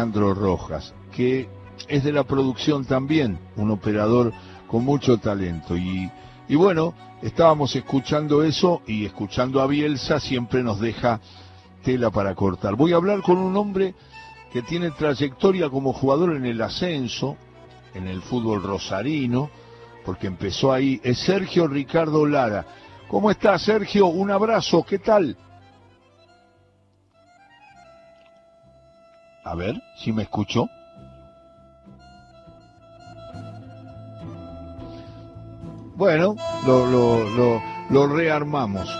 Alejandro Rojas, que es de la producción también, un operador con mucho talento. Y, y bueno, estábamos escuchando eso y escuchando a Bielsa siempre nos deja tela para cortar. Voy a hablar con un hombre que tiene trayectoria como jugador en el ascenso, en el fútbol rosarino, porque empezó ahí, es Sergio Ricardo Lara. ¿Cómo está Sergio? Un abrazo, ¿qué tal? A ver, si me escuchó. Bueno, lo, lo, lo, lo rearmamos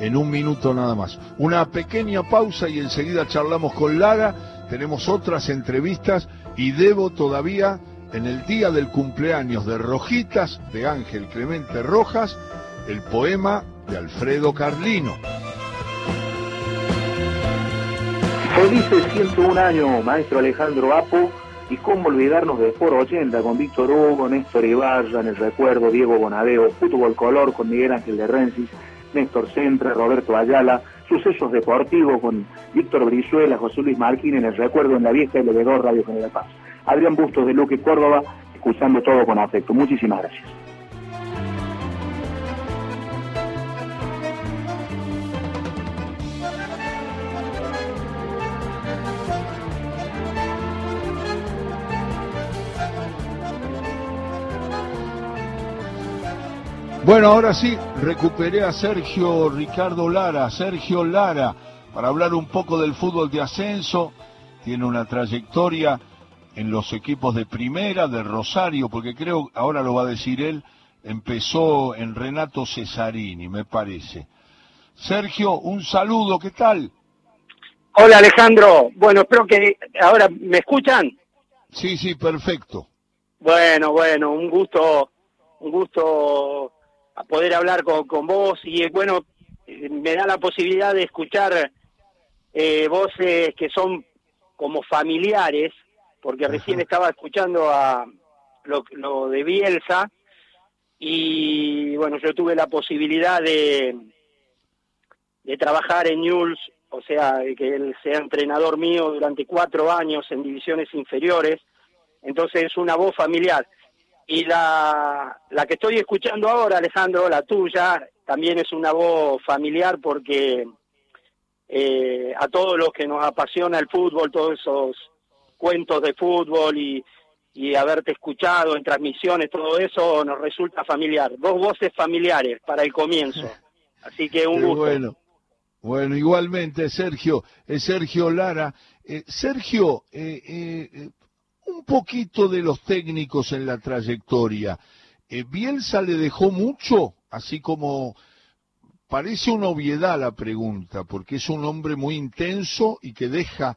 en un minuto nada más. Una pequeña pausa y enseguida charlamos con Lara. Tenemos otras entrevistas y debo todavía, en el día del cumpleaños de Rojitas, de Ángel Clemente Rojas, el poema de Alfredo Carlino. Felices 101 años, maestro Alejandro Apo, y cómo olvidarnos de Sport 80 con Víctor Hugo, Néstor Ibarra, en el recuerdo, Diego Bonadeo, Fútbol Color con Miguel Ángel de Rensis, Néstor Centre, Roberto Ayala, sucesos deportivos con Víctor Brizuela, José Luis Marquín en el recuerdo en la vieja LB2 Radio General Paz. Adrián Bustos de Luque Córdoba, escuchando todo con afecto. Muchísimas gracias. Bueno, ahora sí, recuperé a Sergio Ricardo Lara, Sergio Lara, para hablar un poco del fútbol de ascenso. Tiene una trayectoria en los equipos de primera, de Rosario, porque creo, ahora lo va a decir él, empezó en Renato Cesarini, me parece. Sergio, un saludo, ¿qué tal? Hola Alejandro, bueno, espero que ahora me escuchan. Sí, sí, perfecto. Bueno, bueno, un gusto, un gusto a poder hablar con, con vos y bueno, me da la posibilidad de escuchar eh, voces que son como familiares, porque recién estaba escuchando a lo, lo, de Bielsa y bueno, yo tuve la posibilidad de, de trabajar en Newell's, o sea, que él sea entrenador mío durante cuatro años en divisiones inferiores, entonces es una voz familiar. Y la, la que estoy escuchando ahora, Alejandro, la tuya, también es una voz familiar porque eh, a todos los que nos apasiona el fútbol, todos esos cuentos de fútbol y, y haberte escuchado en transmisiones, todo eso nos resulta familiar. Dos voces familiares para el comienzo. Así que un Qué gusto. Bueno. Bueno, igualmente, Sergio, es Sergio Lara. Eh, Sergio, eh, eh, un poquito de los técnicos en la trayectoria. Eh, ¿Bielsa le dejó mucho? Así como parece una obviedad la pregunta, porque es un hombre muy intenso y que deja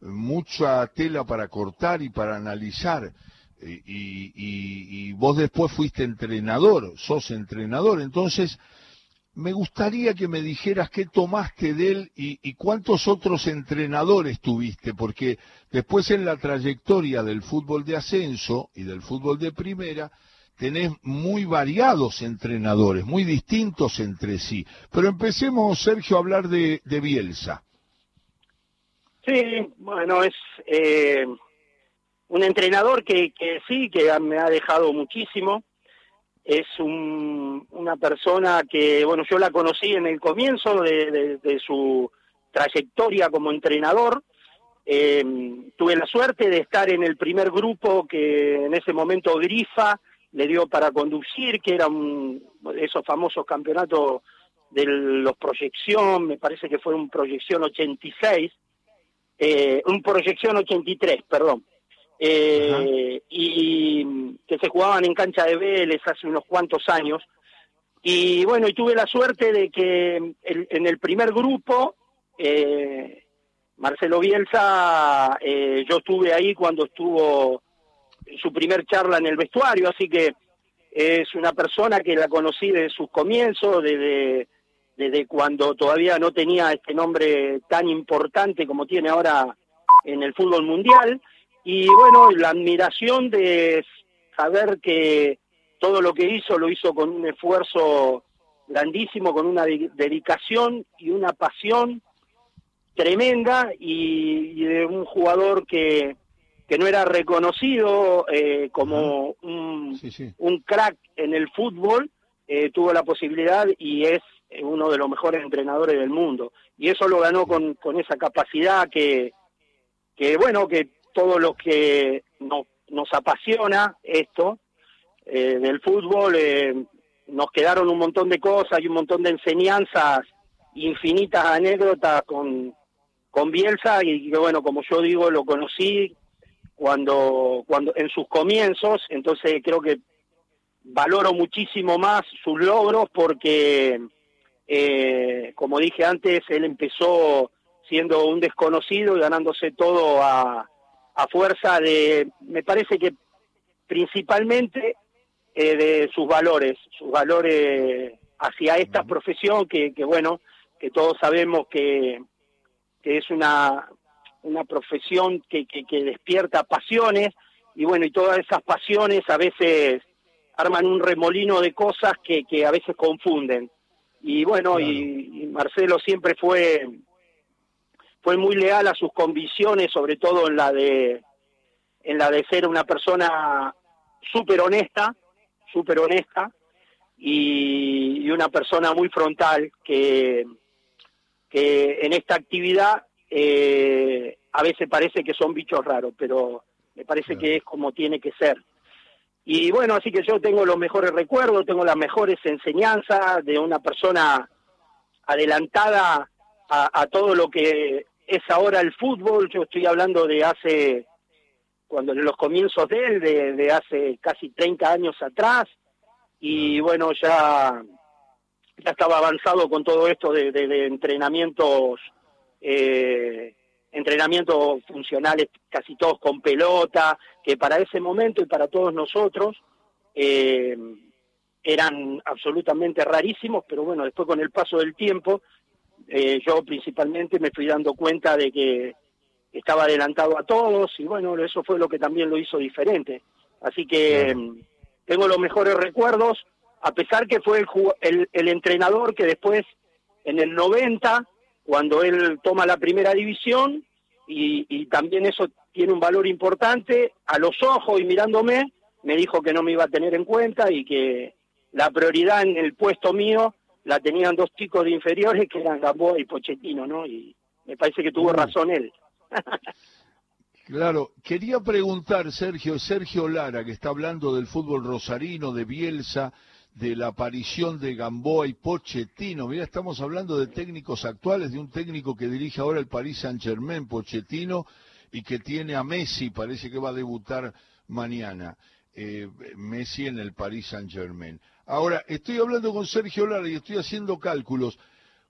mucha tela para cortar y para analizar. Eh, y vos después fuiste entrenador, sos entrenador, entonces me gustaría que me dijeras qué tomaste de él y, y, cuántos otros entrenadores tuviste, porque después en la trayectoria del fútbol de ascenso y del fútbol de primera, tenés muy variados entrenadores, muy distintos entre sí. Pero empecemos, Sergio, a hablar de, Bielsa. Sí, bueno, es eh, un entrenador que sí, que me ha dejado muchísimo es un, una persona que, bueno, yo la conocí en el comienzo de, su trayectoria como entrenador. Eh, tuve la suerte de estar en el primer grupo que en ese momento Grifa le dio para conducir, que era un, esos famosos campeonatos de los proyección, me parece que fue un proyección 86, eh, un proyección 83, perdón. Eh, y que se jugaban en cancha de Vélez hace unos cuantos años. Y bueno, y tuve la suerte de que el, en el primer grupo, eh, Marcelo Bielsa, eh, yo estuve ahí cuando estuvo su primer charla en el vestuario, así que es una persona que la conocí desde sus comienzos, desde, desde cuando todavía no tenía este nombre tan importante como tiene ahora en el fútbol mundial y bueno, la admiración de saber que todo lo que hizo lo hizo con un esfuerzo grandísimo, con una dedicación y una pasión tremenda y, de un jugador que, que no era reconocido eh, como un, un, crack en el fútbol, eh, tuvo la posibilidad y es uno de los mejores entrenadores del mundo. Y eso lo ganó con, con esa capacidad que, que, bueno, que todos los que nos, apasiona esto eh, del fútbol, nos quedaron un montón de cosas y un montón de enseñanzas, infinitas anécdotas con, con Bielsa y que bueno, como yo digo, lo conocí cuando, cuando en sus comienzos, entonces creo que valoro muchísimo más sus logros porque, eh, como dije antes, él empezó siendo un desconocido y ganándose todo a, a fuerza de, me parece que principalmente eh, de sus valores, sus valores hacia esta profesión que, que bueno, que todos sabemos que, que es una, una profesión que, que, despierta pasiones y bueno, y todas esas pasiones a veces arman un remolino de cosas que, que a veces confunden. Y bueno, y, Marcelo siempre fue fue muy leal a sus convicciones, sobre todo en la de en la de ser una persona súper honesta, súper honesta y, una persona muy frontal que, que en esta actividad eh, a veces parece que son bichos raros, pero me parece que es como tiene que ser. Y bueno, así que yo tengo los mejores recuerdos, tengo las mejores enseñanzas de una persona adelantada a, todo lo que es ahora el fútbol. Yo estoy hablando de hace cuando en los comienzos de él, de, hace casi 30 años atrás, y bueno, ya, ya estaba avanzado con todo esto de, entrenamientos, eh, entrenamientos funcionales casi todos con pelota, que para ese momento y para todos nosotros eh, eran absolutamente rarísimos, pero bueno, después con el paso del tiempo, eh, yo principalmente me fui dando cuenta de que estaba adelantado a todos y bueno, eso fue lo que también lo hizo diferente. Así que mm, tengo los mejores recuerdos, a pesar que fue el, el, entrenador que después, en el 90, cuando él toma la primera división, y, y también eso tiene un valor importante, a los ojos y mirándome, me dijo que no me iba a tener en cuenta y que la prioridad en el puesto mío la tenían dos chicos de inferiores que eran Gamboa y Pochettino, ¿no? Y me parece que tuvo razón él. Claro, quería preguntar, Sergio, Sergio Lara, que está hablando del fútbol rosarino, de Bielsa, de la aparición de Gamboa y Pochettino. Mira, estamos hablando de técnicos actuales, de un técnico que dirige ahora el Paris Saint-Germain, Pochettino, y que tiene a Messi, parece que va a debutar mañana. Eh, Messi en el Paris Saint-Germain. Ahora, estoy hablando con Sergio Lara y estoy haciendo cálculos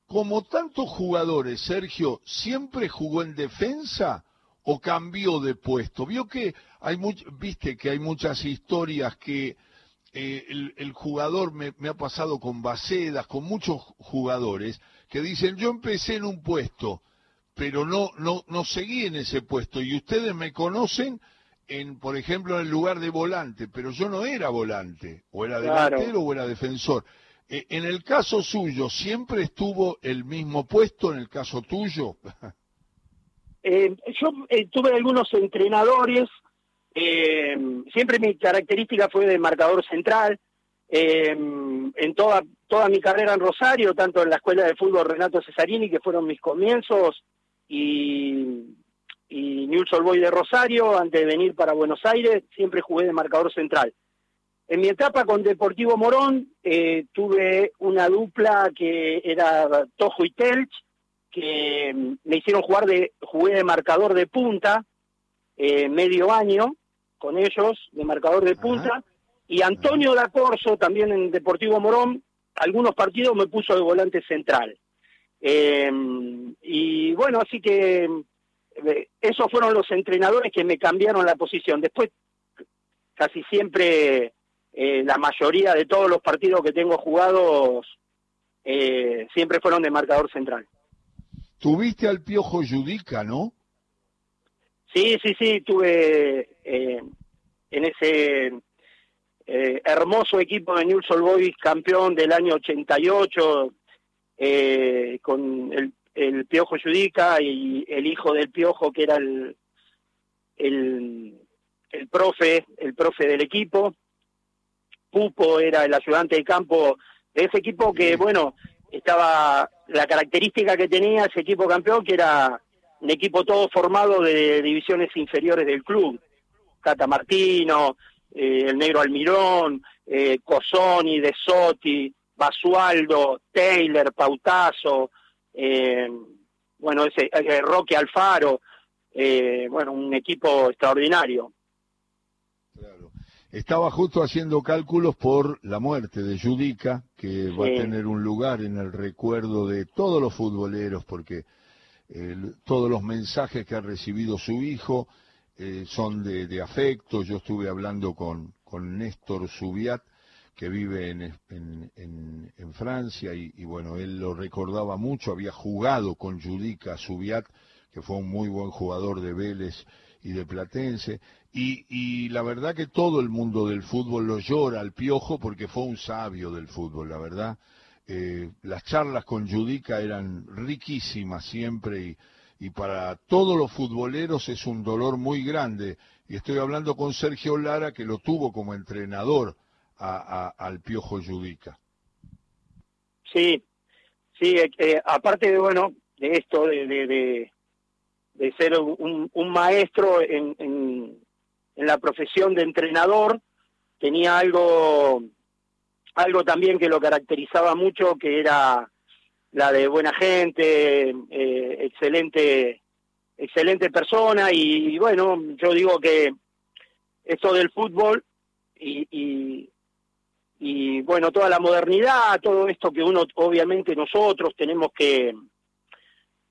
como tantos jugadores, Sergio, ¿siempre jugó en defensa o cambió de puesto? Vio que hay viste que hay muchas historias que eh, el, jugador me, ha pasado con Bacedas, con muchos jugadores que dicen yo empecé en un puesto, pero no no no seguí en ese puesto y ustedes me conocen en por ejemplo en el lugar de volante, pero yo no era volante, o era delantero o era defensor. Eh, en el caso suyo, ¿siempre estuvo el mismo puesto en el caso tuyo? Eh, yo eh, tuve algunos entrenadores, siempre mi característica fue de marcador central. en toda, toda mi carrera en Rosario, tanto en la escuela de fútbol Renato Cesarini, que fueron mis comienzos, y, y Newell's Old Boy de Rosario, antes de venir para Buenos Aires, siempre jugué de marcador central. En mi etapa con Deportivo Morón eh, tuve una dupla que era Tojo y Telch, que mm, me hicieron jugar de, jugué de marcador de punta, eh, medio año con ellos, de marcador de punta, y Antonio da Corso, también en Deportivo Morón, algunos partidos me puso de volante central. Eh, y bueno, así que esos fueron los entrenadores que me cambiaron la posición. Después, casi siempre eh, la mayoría de todos los partidos que tengo jugados eh, siempre fueron de marcador central. Tuviste al Piojo Judica, ¿no? Sí, sí, sí, tuve eh, en ese hermoso equipo de Newell's Old Boys, campeón del año 88, con el, el Piojo Judica y el hijo del Piojo que era el, el, el profe, el profe del equipo. Pupo era el ayudante de campo de ese equipo que, bueno, estaba la característica que tenía ese equipo campeón, que era un equipo todo formado de divisiones inferiores del club. Cata Martino, eh, el negro Almirón, eh, Cosoni, De Sotti, Basualdo, Taylor, Pautazo, eh, bueno, ese eh, Roque Alfaro, bueno, un equipo extraordinario. Claro. Estaba justo haciendo cálculos por la muerte de Judica, que va a tener un lugar en el recuerdo de todos los futboleros, porque todos los mensajes que ha recibido su hijo son de, afecto. Yo estuve hablando con, con Néstor Subiat, que vive en, en, Francia y, bueno, él lo recordaba mucho, había jugado con Judica Subiat, que fue un muy buen jugador de Vélez y de Platense, y, y, la verdad que todo el mundo del fútbol lo llora al piojo porque fue un sabio del fútbol, la verdad. Eh, las charlas con Judica eran riquísimas siempre y, y para todos los futboleros es un dolor muy grande. Y estoy hablando con Sergio Lara, que lo tuvo como entrenador al Piojo Judica. Sí, sí, eh, eh, aparte de, bueno, de esto, de, de, de, ser un, un maestro en, en, en, la profesión de entrenador, tenía algo, algo también que lo caracterizaba mucho, que era la de buena gente, eh, excelente, excelente persona, y, y, bueno, yo digo que esto del fútbol y, y, y bueno, toda la modernidad, todo esto que uno, obviamente nosotros tenemos que,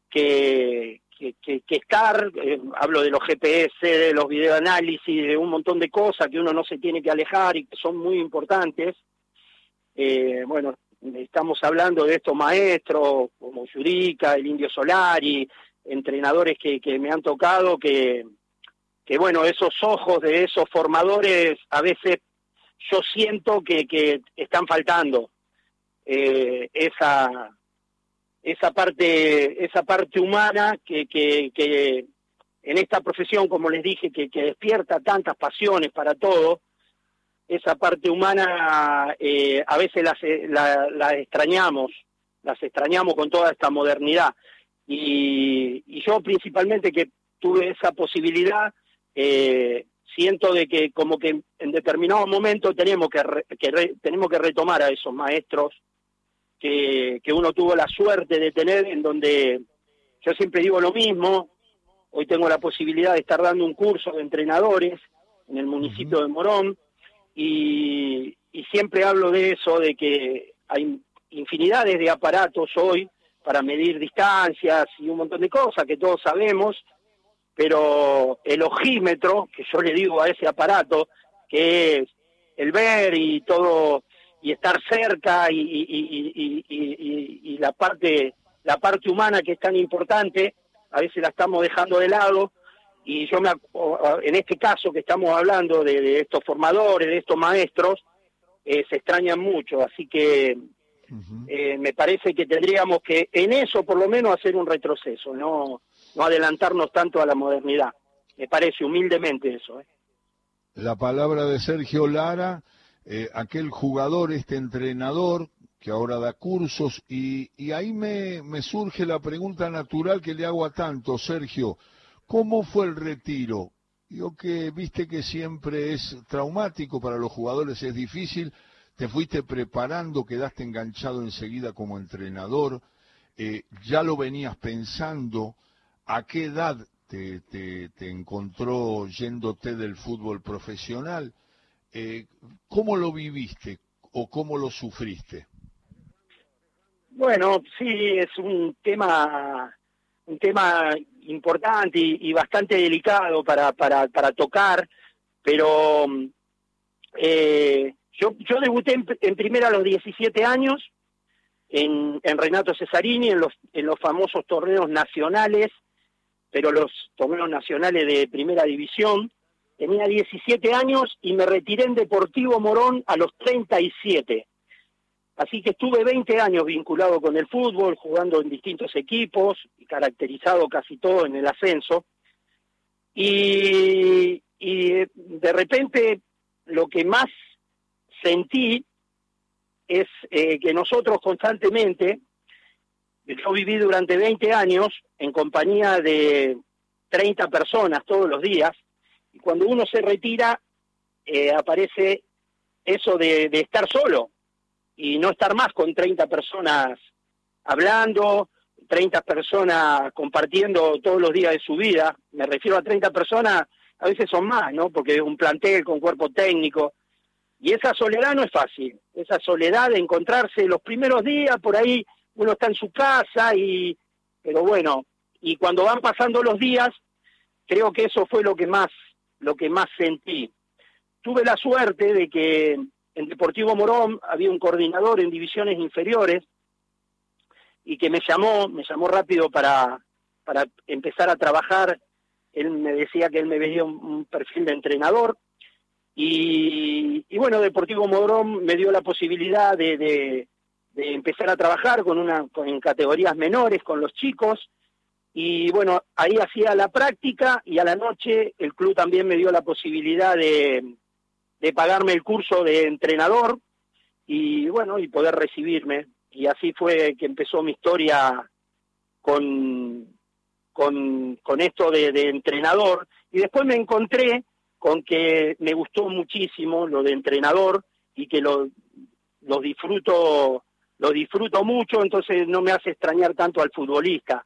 que, que, estar, eh, hablo de los GPS, de los videoanálisis, de un montón de cosas que uno no se tiene que alejar y que son muy importantes. Eh, bueno, estamos hablando de estos maestros como Yurica, el Indio Solari, entrenadores que, que me han tocado, que, que bueno, esos ojos de esos formadores a veces yo siento que, que están faltando eh, esa esa parte esa parte humana que, que, en esta profesión como les dije que, que despierta tantas pasiones para todo esa parte humana eh, a veces las, la, la, extrañamos las extrañamos con toda esta modernidad. Y, yo principalmente que tuve esa posibilidad eh, siento de que como que en determinado momento tenemos que, tenemos que retomar a esos maestros que, que uno tuvo la suerte de tener, en donde yo siempre digo lo mismo, hoy tengo la posibilidad de estar dando un curso de entrenadores en el municipio de Morón, y, y siempre hablo de eso, de que hay infinidades de aparatos hoy para medir distancias y un montón de cosas que todos sabemos, pero el ojímetro, que yo le digo a ese aparato, que es el ver y todo, y estar cerca y, y, la parte la parte humana que es tan importante, a veces la estamos dejando de lado, y yo me, en este caso que estamos hablando de, estos formadores, de estos maestros, eh, se extrañan mucho, así que eh, me parece que tendríamos que en eso por lo menos hacer un retroceso, no no adelantarnos tanto a la modernidad. Me parece humildemente eso. ¿eh? La palabra de Sergio Lara, eh, aquel jugador, este entrenador que ahora da cursos, y, ahí me, me surge la pregunta natural que le hago a tanto, Sergio, ¿cómo fue el retiro? Yo que viste que siempre es traumático para los jugadores, es difícil, te fuiste preparando, quedaste enganchado enseguida como entrenador, eh, ya lo venías pensando, ¿A qué edad te, te, encontró yéndote del fútbol profesional? Eh, ¿Cómo lo viviste o cómo lo sufriste? Bueno, sí, es un tema, un tema importante y, bastante delicado para, para, para tocar, pero eh, yo, yo debuté en, en, primera a los 17 años en, en Renato Cesarini, en los, en los famosos torneos nacionales pero los torneos nacionales de primera división. Tenía 17 años y me retiré en Deportivo Morón a los 37. Así que estuve 20 años vinculado con el fútbol, jugando en distintos equipos y caracterizado casi todo en el ascenso. Y, y de repente lo que más sentí es eh, que nosotros constantemente, yo viví durante 20 años en compañía de 30 personas todos los días, y cuando uno se retira eh, aparece eso de, de estar solo y no estar más con 30 personas hablando, 30 personas compartiendo todos los días de su vida. Me refiero a 30 personas, a veces son más, ¿no? Porque es un plantel con cuerpo técnico. Y esa soledad no es fácil. Esa soledad de encontrarse los primeros días, por ahí uno está en su casa y... Pero bueno, y cuando van pasando los días, creo que eso fue lo que más, lo que más sentí tuve la suerte de que en Deportivo Morón había un coordinador en divisiones inferiores y que me llamó, me llamó rápido para, para empezar a trabajar. Él me decía que él me veía un, perfil de entrenador y, bueno, Deportivo Morón me dio la posibilidad de, de, empezar a trabajar con una, con, en categorías menores con los chicos y bueno, ahí hacía la práctica y a la noche el club también me dio la posibilidad de, de pagarme el curso de entrenador y bueno, y poder recibirme. Y así fue que empezó mi historia con, con, con esto de, entrenador. Y después me encontré con que me gustó muchísimo lo de entrenador y que lo, lo disfruto lo disfruto mucho, entonces no me hace extrañar tanto al futbolista.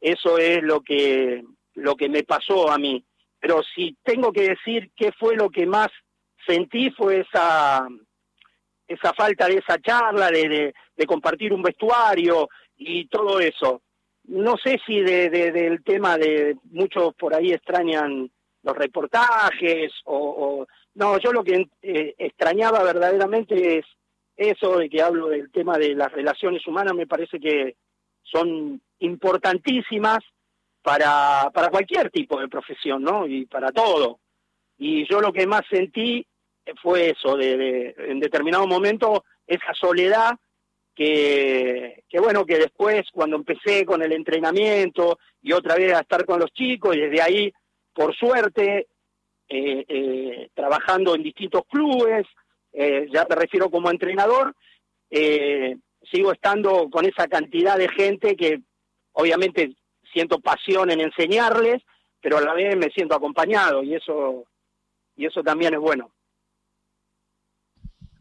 Eso es lo que lo que me pasó a mí. Pero si tengo que decir qué fue lo que más sentí fue esa, esa falta de esa charla, de, de, compartir un vestuario y todo eso. No sé si de, del tema de muchos por ahí extrañan los reportajes o, no, yo lo que eh, extrañaba verdaderamente es eso de que hablo del tema de las relaciones humanas, me parece que son importantísimas para, para cualquier tipo de profesión, ¿no? Y para todo. Y yo lo que más sentí fue eso, de, en determinado momento, esa soledad que, que, bueno, que después cuando empecé con el entrenamiento y otra vez a estar con los chicos y desde ahí, por suerte, eh, eh, trabajando en distintos clubes, eh, ya me refiero como entrenador, sigo estando con esa cantidad de gente que obviamente siento pasión en enseñarles, pero a la vez me siento acompañado y eso, y eso también es bueno.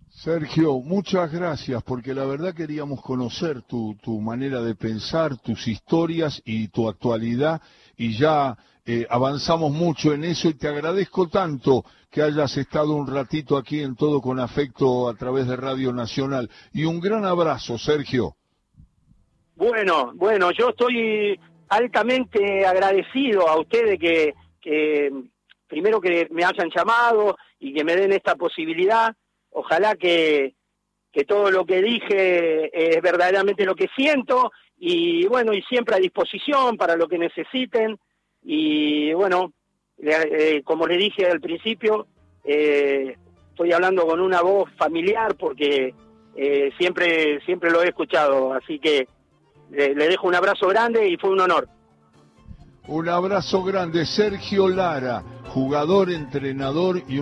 Sergio, muchas gracias, porque la verdad queríamos conocer tu, tu manera de pensar, tus historias y tu actualidad, y ya eh, avanzamos mucho en eso y te agradezco tanto que hayas estado un ratito aquí en todo con afecto a través de Radio Nacional. Y un gran abrazo, Sergio. Bueno, bueno, yo estoy altamente agradecido a ustedes que, que primero que me hayan llamado y que me den esta posibilidad ojalá que, que todo lo que dije es verdaderamente lo que siento y bueno, y siempre a disposición para lo que necesiten y bueno, eh, como le dije al principio, eh, estoy hablando con una voz familiar porque eh, siempre, siempre lo he escuchado, así que le dejo un abrazo grande y fue un honor. Un abrazo grande, Sergio Lara, jugador, entrenador y